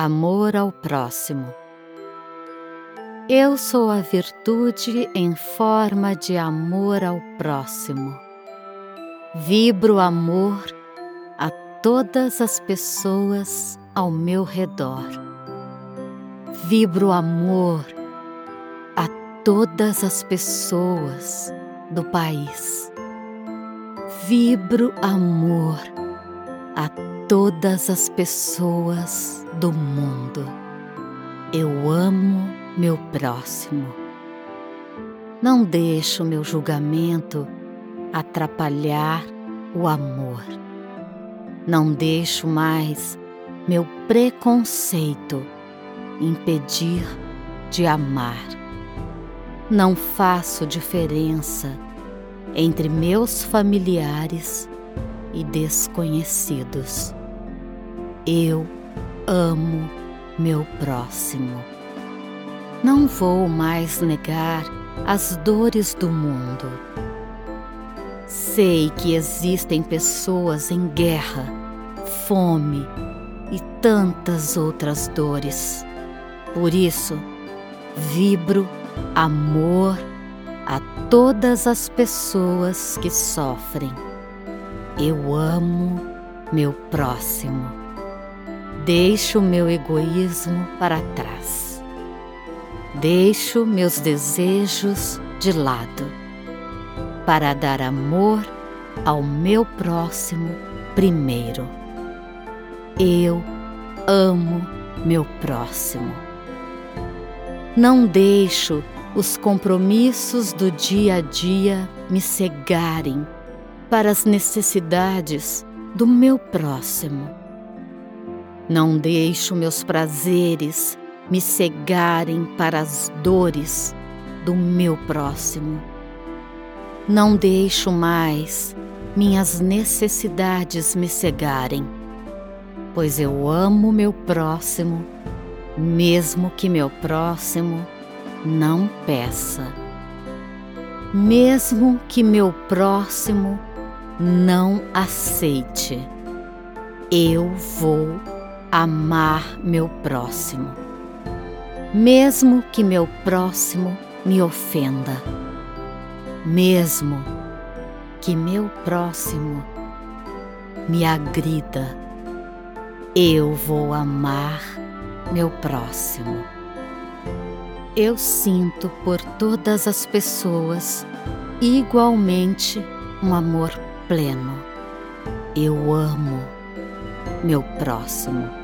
amor ao próximo. Eu sou a virtude em forma de amor ao próximo. Vibro amor a todas as pessoas ao meu redor. Vibro amor a todas as pessoas do país. Vibro amor a todas as pessoas do mundo. Eu amo meu próximo. Não deixo meu julgamento atrapalhar o amor. Não deixo mais meu preconceito impedir de amar. Não faço diferença entre meus familiares e desconhecidos. Eu amo meu próximo. Não vou mais negar as dores do mundo. Sei que existem pessoas em guerra, fome e tantas outras dores. Por isso, vibro amor a todas as pessoas que sofrem. Eu amo meu próximo. Deixo meu egoísmo para trás. Deixo meus desejos de lado para dar amor ao meu próximo primeiro. Eu amo meu próximo. Não deixo os compromissos do dia a dia me cegarem para as necessidades do meu próximo. Não deixo meus prazeres me cegarem para as dores do meu próximo. Não deixo mais minhas necessidades me cegarem, pois eu amo meu próximo, mesmo que meu próximo não peça. Mesmo que meu próximo não aceite, eu vou amar meu próximo, mesmo que meu próximo me ofenda, mesmo que meu próximo me agrida, eu vou amar meu próximo. Eu sinto por todas as pessoas igualmente um amor pleno. Eu amo meu próximo.